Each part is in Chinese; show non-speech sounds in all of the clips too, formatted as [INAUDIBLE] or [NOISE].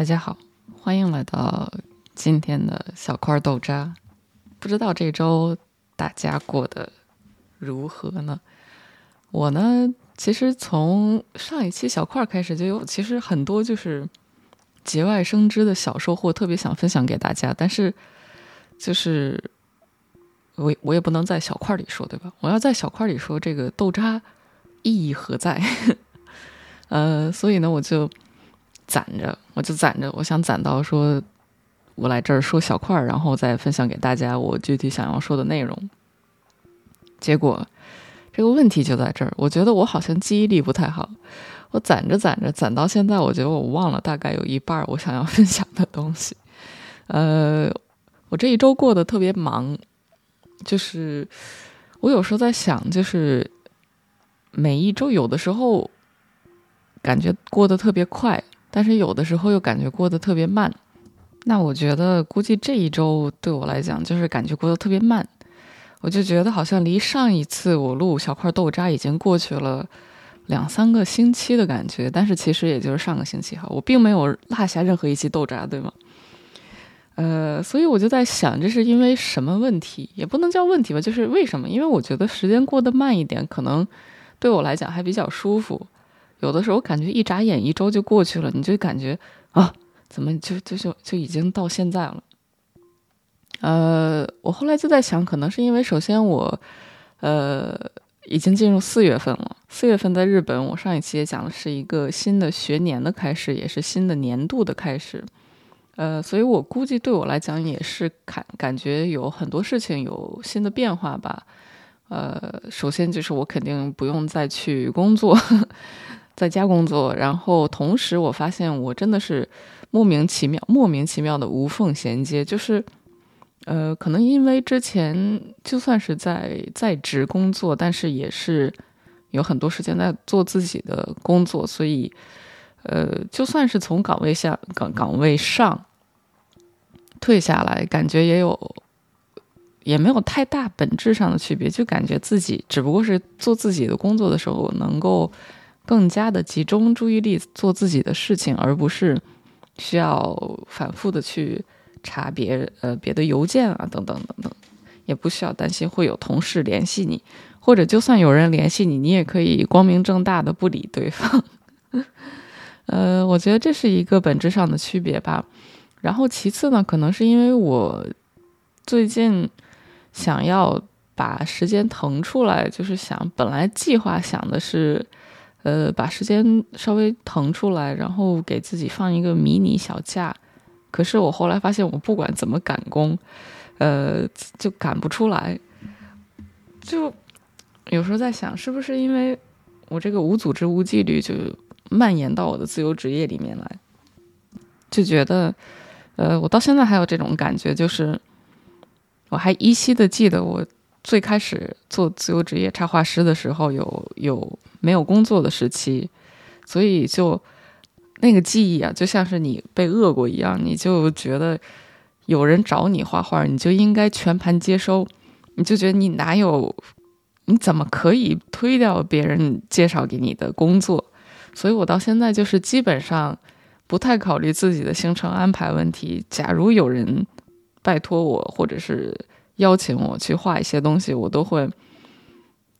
大家好，欢迎来到今天的小块豆渣。不知道这周大家过得如何呢？我呢，其实从上一期小块开始就有，其实很多就是节外生枝的小收获，特别想分享给大家。但是，就是我我也不能在小块里说，对吧？我要在小块里说这个豆渣意义何在？[LAUGHS] 呃，所以呢，我就。攒着，我就攒着，我想攒到说，我来这儿说小块儿，然后再分享给大家我具体想要说的内容。结果这个问题就在这儿，我觉得我好像记忆力不太好，我攒着攒着，攒到现在，我觉得我忘了大概有一半我想要分享的东西。[LAUGHS] 呃，我这一周过得特别忙，就是我有时候在想，就是每一周有的时候感觉过得特别快。但是有的时候又感觉过得特别慢，那我觉得估计这一周对我来讲就是感觉过得特别慢，我就觉得好像离上一次我录小块豆渣已经过去了两三个星期的感觉，但是其实也就是上个星期哈，我并没有落下任何一期豆渣，对吗？呃，所以我就在想，这是因为什么问题？也不能叫问题吧，就是为什么？因为我觉得时间过得慢一点，可能对我来讲还比较舒服。有的时候感觉一眨眼一周就过去了，你就感觉啊，怎么就就就就已经到现在了？呃，我后来就在想，可能是因为首先我呃已经进入四月份了，四月份在日本，我上一期也讲了是一个新的学年的开始，也是新的年度的开始，呃，所以我估计对我来讲也是感感觉有很多事情有新的变化吧。呃，首先就是我肯定不用再去工作。在家工作，然后同时我发现我真的是莫名其妙、莫名其妙的无缝衔接，就是，呃，可能因为之前就算是在在职工作，但是也是有很多时间在做自己的工作，所以，呃，就算是从岗位下岗岗位上退下来，感觉也有也没有太大本质上的区别，就感觉自己只不过是做自己的工作的时候能够。更加的集中注意力做自己的事情，而不是需要反复的去查别呃别的邮件啊等等等等，也不需要担心会有同事联系你，或者就算有人联系你，你也可以光明正大的不理对方。[LAUGHS] 呃，我觉得这是一个本质上的区别吧。然后其次呢，可能是因为我最近想要把时间腾出来，就是想本来计划想的是。呃，把时间稍微腾出来，然后给自己放一个迷你小假。可是我后来发现，我不管怎么赶工，呃，就赶不出来。就有时候在想，是不是因为我这个无组织、无纪律，就蔓延到我的自由职业里面来？就觉得，呃，我到现在还有这种感觉，就是我还依稀的记得我。最开始做自由职业插画师的时候，有有没有工作的时期，所以就那个记忆啊，就像是你被饿过一样，你就觉得有人找你画画，你就应该全盘接收，你就觉得你哪有，你怎么可以推掉别人介绍给你的工作？所以我到现在就是基本上不太考虑自己的行程安排问题。假如有人拜托我，或者是。邀请我去画一些东西，我都会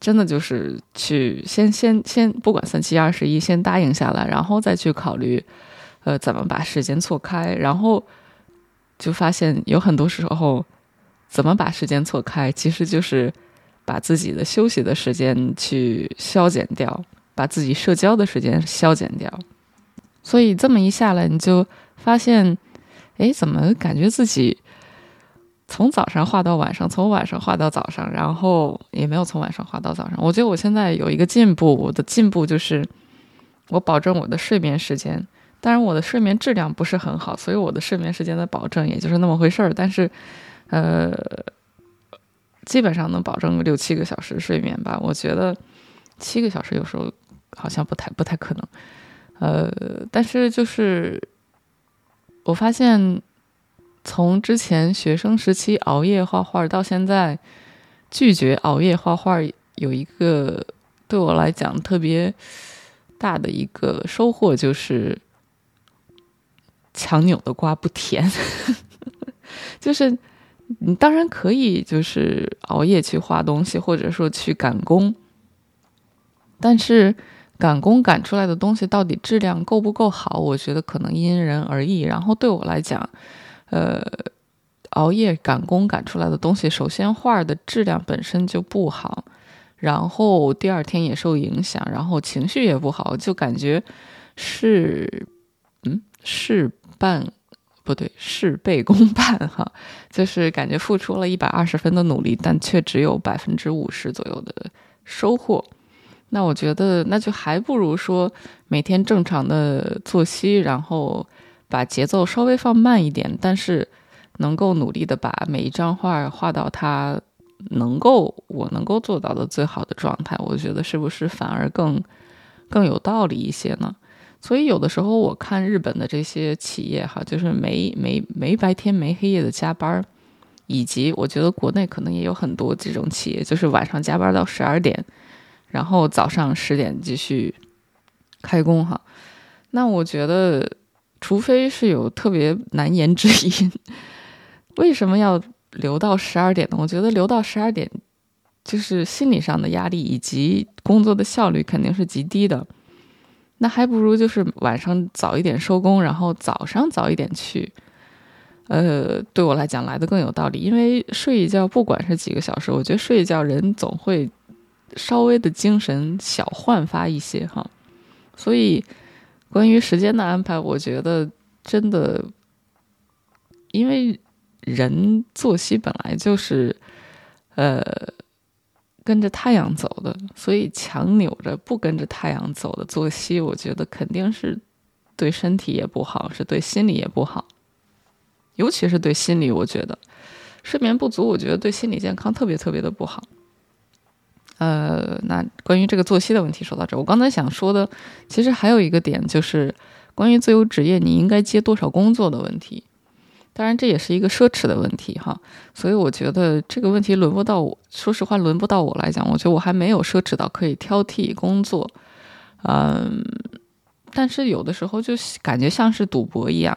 真的就是去先先先不管三七二十一，先答应下来，然后再去考虑，呃，怎么把时间错开。然后就发现有很多时候，怎么把时间错开，其实就是把自己的休息的时间去消减掉，把自己社交的时间消减掉。所以这么一下来，你就发现，哎，怎么感觉自己？从早上画到晚上，从晚上画到早上，然后也没有从晚上画到早上。我觉得我现在有一个进步，我的进步就是我保证我的睡眠时间。当然，我的睡眠质量不是很好，所以我的睡眠时间的保证也就是那么回事儿。但是，呃，基本上能保证六七个小时睡眠吧。我觉得七个小时有时候好像不太不太可能。呃，但是就是我发现。从之前学生时期熬夜画画到现在拒绝熬夜画画，有一个对我来讲特别大的一个收获，就是强扭的瓜不甜，[LAUGHS] 就是你当然可以就是熬夜去画东西，或者说去赶工，但是赶工赶出来的东西到底质量够不够好，我觉得可能因人而异。然后对我来讲，呃，熬夜赶工赶出来的东西，首先画的质量本身就不好，然后第二天也受影响，然后情绪也不好，就感觉是嗯事。半不对，事倍功半哈，[LAUGHS] 就是感觉付出了一百二十分的努力，但却只有百分之五十左右的收获。那我觉得，那就还不如说每天正常的作息，然后把节奏稍微放慢一点，但是能够努力的把每一张画画到它能够我能够做到的最好的状态。我觉得是不是反而更更有道理一些呢？所以有的时候我看日本的这些企业哈，就是没没没白天没黑夜的加班，以及我觉得国内可能也有很多这种企业，就是晚上加班到十二点，然后早上十点继续开工哈。那我觉得，除非是有特别难言之隐，为什么要留到十二点呢？我觉得留到十二点，就是心理上的压力以及工作的效率肯定是极低的。那还不如就是晚上早一点收工，然后早上早一点去，呃，对我来讲来的更有道理。因为睡一觉，不管是几个小时，我觉得睡一觉人总会稍微的精神小焕发一些哈。所以关于时间的安排，我觉得真的，因为人作息本来就是，呃。跟着太阳走的，所以强扭着不跟着太阳走的作息，我觉得肯定是对身体也不好，是对心理也不好。尤其是对心理，我觉得睡眠不足，我觉得对心理健康特别特别的不好。呃，那关于这个作息的问题说到这，我刚才想说的，其实还有一个点，就是关于自由职业你应该接多少工作的问题。当然，这也是一个奢侈的问题哈，所以我觉得这个问题轮不到我。说实话，轮不到我来讲，我觉得我还没有奢侈到可以挑剔工作。嗯，但是有的时候就感觉像是赌博一样。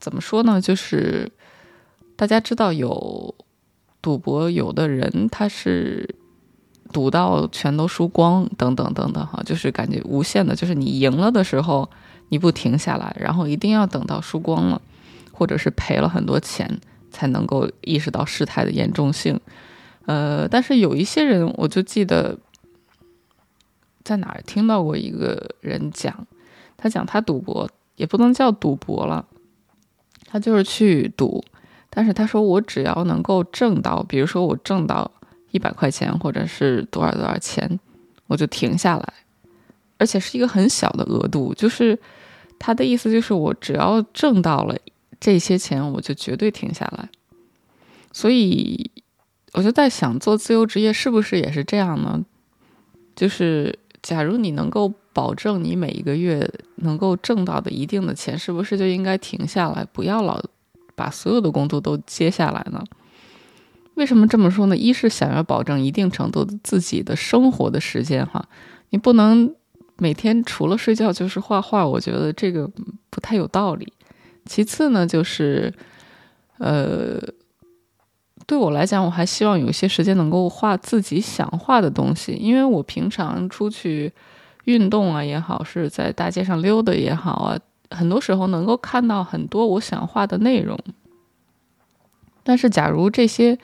怎么说呢？就是大家知道有赌博，有的人他是赌到全都输光，等等等等哈，就是感觉无限的，就是你赢了的时候你不停下来，然后一定要等到输光了。或者是赔了很多钱才能够意识到事态的严重性，呃，但是有一些人，我就记得在哪儿听到过一个人讲，他讲他赌博也不能叫赌博了，他就是去赌，但是他说我只要能够挣到，比如说我挣到一百块钱或者是多少多少钱，我就停下来，而且是一个很小的额度，就是他的意思就是我只要挣到了。这些钱我就绝对停下来，所以我就在想，做自由职业是不是也是这样呢？就是假如你能够保证你每一个月能够挣到的一定的钱，是不是就应该停下来，不要老把所有的工作都接下来呢？为什么这么说呢？一是想要保证一定程度自己的生活的时间，哈，你不能每天除了睡觉就是画画，我觉得这个不太有道理。其次呢，就是，呃，对我来讲，我还希望有一些时间能够画自己想画的东西，因为我平常出去运动啊也好，是在大街上溜达也好啊，很多时候能够看到很多我想画的内容。但是，假如这些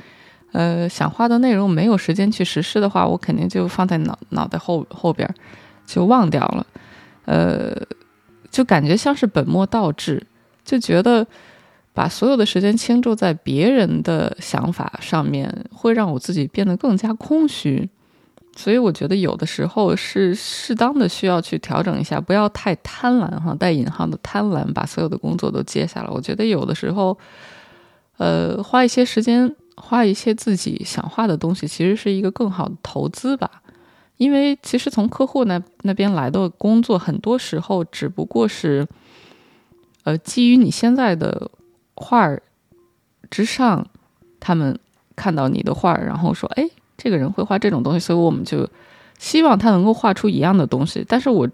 呃想画的内容没有时间去实施的话，我肯定就放在脑脑袋后后边就忘掉了，呃，就感觉像是本末倒置。就觉得把所有的时间倾注在别人的想法上面，会让我自己变得更加空虚。所以我觉得有的时候是适当的需要去调整一下，不要太贪婪哈，带引号的贪婪，把所有的工作都接下来。我觉得有的时候，呃，花一些时间，画一些自己想画的东西，其实是一个更好的投资吧。因为其实从客户那那边来的工作，很多时候只不过是。呃，基于你现在的画儿之上，他们看到你的画儿，然后说：“哎，这个人会画这种东西。”所以我们就希望他能够画出一样的东西。但是我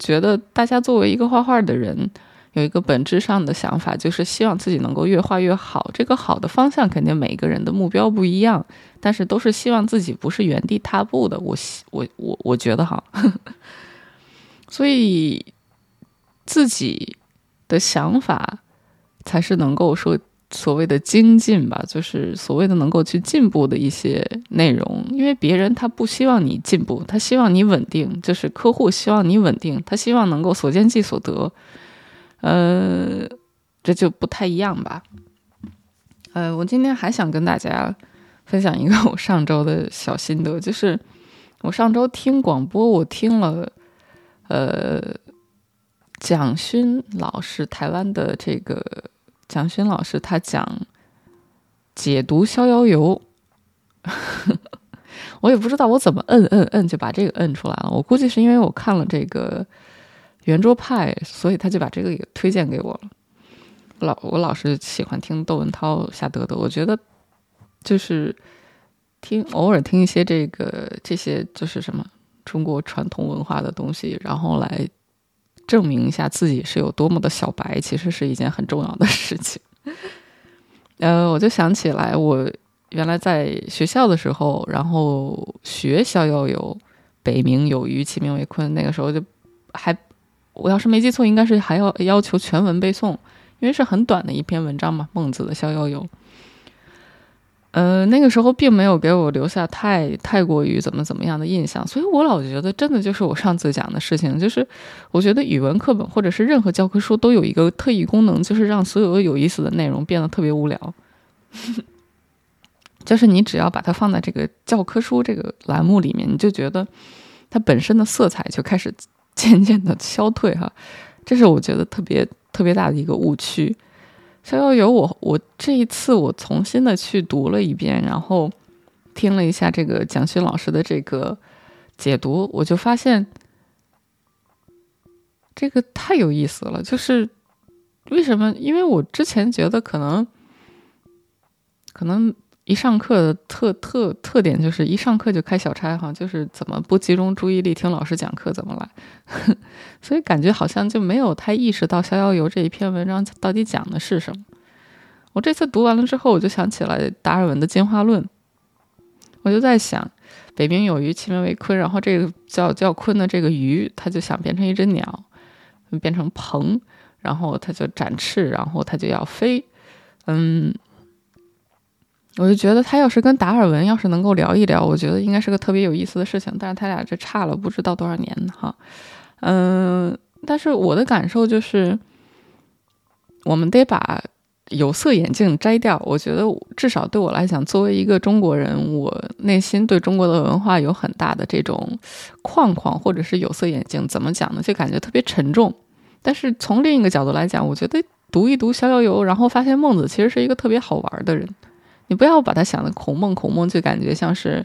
觉得，大家作为一个画画的人，有一个本质上的想法，就是希望自己能够越画越好。这个好的方向肯定每个人的目标不一样，但是都是希望自己不是原地踏步的。我我我我觉得哈，[LAUGHS] 所以自己的想法才是能够说。所谓的精进吧，就是所谓的能够去进步的一些内容。因为别人他不希望你进步，他希望你稳定。就是客户希望你稳定，他希望能够所见即所得。呃，这就不太一样吧。呃，我今天还想跟大家分享一个我上周的小心得，就是我上周听广播，我听了呃蒋勋老师台湾的这个。蒋勋老师他讲解读《逍遥游》，[LAUGHS] 我也不知道我怎么摁摁摁就把这个摁出来了。我估计是因为我看了这个圆桌派，所以他就把这个也推荐给我了。老我老是喜欢听窦文涛、夏德德，我觉得就是听偶尔听一些这个这些就是什么中国传统文化的东西，然后来。证明一下自己是有多么的小白，其实是一件很重要的事情。呃，我就想起来，我原来在学校的时候，然后学《逍遥游》，北冥有鱼，其名为鲲。那个时候就还，我要是没记错，应该是还要要求全文背诵，因为是很短的一篇文章嘛，《孟子的逍遥游》。呃，那个时候并没有给我留下太太过于怎么怎么样的印象，所以我老觉得真的就是我上次讲的事情，就是我觉得语文课本或者是任何教科书都有一个特异功能，就是让所有有意思的内容变得特别无聊。[LAUGHS] 就是你只要把它放在这个教科书这个栏目里面，你就觉得它本身的色彩就开始 [LAUGHS] 渐渐的消退哈，这是我觉得特别特别大的一个误区。逍遥游，我我这一次我重新的去读了一遍，然后听了一下这个蒋勋老师的这个解读，我就发现这个太有意思了。就是为什么？因为我之前觉得可能可能。一上课的特特特点就是一上课就开小差哈，就是怎么不集中注意力听老师讲课怎么来，[LAUGHS] 所以感觉好像就没有太意识到《逍遥游》这一篇文章到底讲的是什么。我这次读完了之后，我就想起来达尔文的进化论，我就在想，北冥有鱼，其名为鲲，然后这个叫叫鲲的这个鱼，它就想变成一只鸟，变成鹏，然后它就展翅，然后它就要飞，嗯。我就觉得他要是跟达尔文要是能够聊一聊，我觉得应该是个特别有意思的事情。但是他俩这差了不知道多少年，哈，嗯，但是我的感受就是，我们得把有色眼镜摘掉。我觉得至少对我来讲，作为一个中国人，我内心对中国的文化有很大的这种框框，或者是有色眼镜。怎么讲呢？就感觉特别沉重。但是从另一个角度来讲，我觉得读一读《逍遥游》，然后发现孟子其实是一个特别好玩的人。你不要把它想的孔孟，孔孟就感觉像是，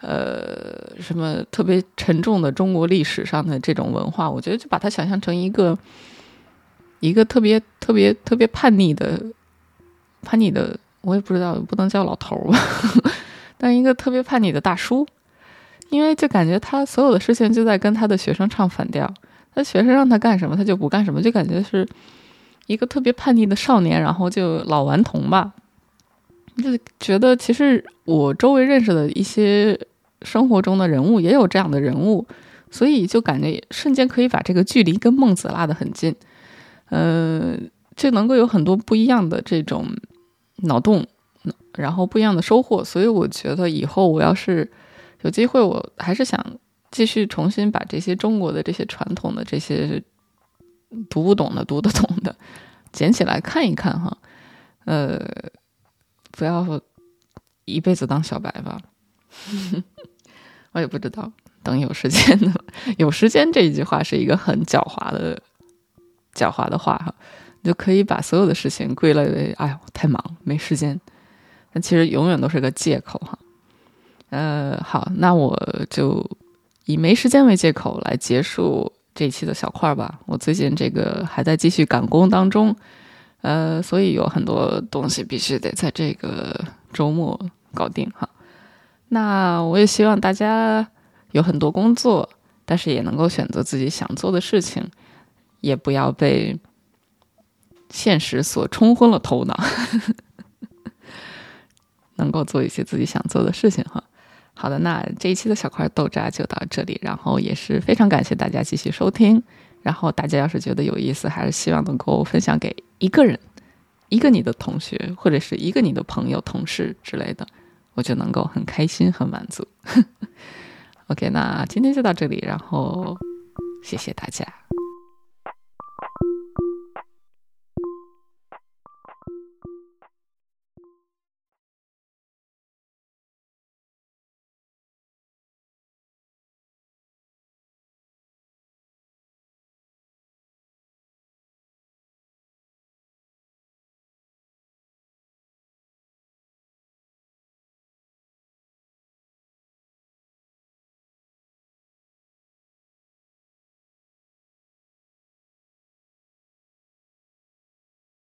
呃，什么特别沉重的中国历史上的这种文化。我觉得就把它想象成一个，一个特别特别特别叛逆的，叛逆的，我也不知道，不能叫老头吧，[LAUGHS] 但一个特别叛逆的大叔，因为就感觉他所有的事情就在跟他的学生唱反调，他学生让他干什么他就不干什么，就感觉是一个特别叛逆的少年，然后就老顽童吧。就觉得其实我周围认识的一些生活中的人物也有这样的人物，所以就感觉瞬间可以把这个距离跟孟子拉得很近，嗯，就能够有很多不一样的这种脑洞，然后不一样的收获。所以我觉得以后我要是有机会，我还是想继续重新把这些中国的这些传统的这些读不懂的、读得懂的捡起来看一看哈，呃。不要一辈子当小白吧，[LAUGHS] 我也不知道。等有时间的，有时间这一句话是一个很狡猾的、狡猾的话哈。你就可以把所有的事情归类为：哎呦，太忙，没时间。但其实永远都是个借口哈。呃，好，那我就以没时间为借口来结束这一期的小块儿吧。我最近这个还在继续赶工当中。呃，所以有很多东西必须得在这个周末搞定哈。那我也希望大家有很多工作，但是也能够选择自己想做的事情，也不要被现实所冲昏了头脑，[LAUGHS] 能够做一些自己想做的事情哈。好的，那这一期的小块豆渣就到这里，然后也是非常感谢大家继续收听。然后大家要是觉得有意思，还是希望能够分享给一个人，一个你的同学，或者是一个你的朋友、同事之类的，我就能够很开心、很满足。[LAUGHS] OK，那今天就到这里，然后谢谢大家。